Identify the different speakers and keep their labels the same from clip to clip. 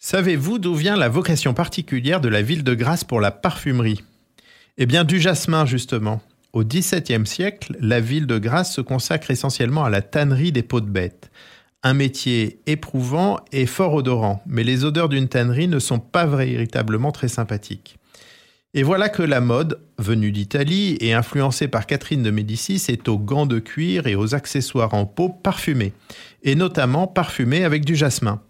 Speaker 1: Savez-vous d'où vient la vocation particulière de la ville de Grasse pour la parfumerie? Eh bien du jasmin justement. Au XVIIe siècle, la ville de Grasse se consacre essentiellement à la tannerie des peaux de bêtes. Un métier éprouvant et fort odorant, mais les odeurs d'une tannerie ne sont pas véritablement très sympathiques. Et voilà que la mode, venue d'Italie et influencée par Catherine de Médicis, est aux gants de cuir et aux accessoires en peau parfumés, et notamment parfumés avec du jasmin.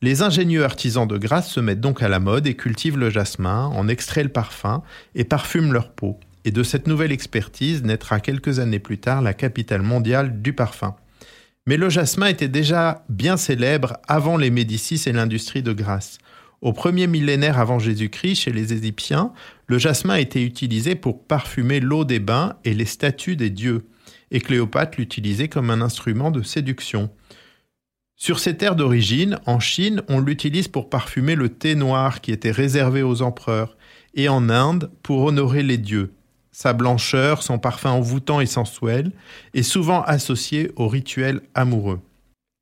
Speaker 1: Les ingénieux artisans de Grasse se mettent donc à la mode et cultivent le jasmin, en extraient le parfum et parfument leur peau. Et de cette nouvelle expertise naîtra quelques années plus tard la capitale mondiale du parfum. Mais le jasmin était déjà bien célèbre avant les Médicis et l'industrie de Grasse. Au premier millénaire avant Jésus-Christ, chez les Égyptiens, le jasmin était utilisé pour parfumer l'eau des bains et les statues des dieux, et Cléopâtre l'utilisait comme un instrument de séduction. Sur ces terres d'origine, en Chine, on l'utilise pour parfumer le thé noir qui était réservé aux empereurs, et en Inde pour honorer les dieux. Sa blancheur, son parfum envoûtant et sensuel, est souvent associé aux rituels amoureux.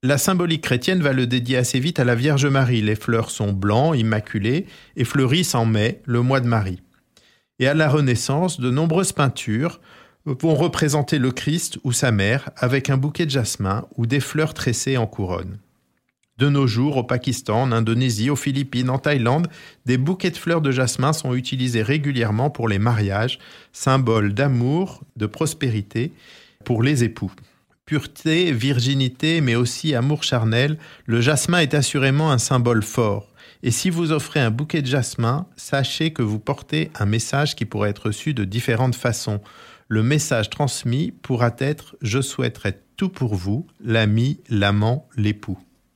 Speaker 1: La symbolique chrétienne va le dédier assez vite à la Vierge Marie. Les fleurs sont blancs, immaculées, et fleurissent en mai, le mois de Marie. Et à la Renaissance, de nombreuses peintures vont représenter le Christ ou sa mère avec un bouquet de jasmin ou des fleurs tressées en couronne. De nos jours, au Pakistan, en Indonésie, aux Philippines, en Thaïlande, des bouquets de fleurs de jasmin sont utilisés régulièrement pour les mariages, symbole d'amour, de prospérité pour les époux pureté, virginité, mais aussi amour charnel, le jasmin est assurément un symbole fort. Et si vous offrez un bouquet de jasmin, sachez que vous portez un message qui pourrait être reçu de différentes façons. Le message transmis pourra être ⁇ Je souhaiterais tout pour vous, l'ami, l'amant, l'époux ⁇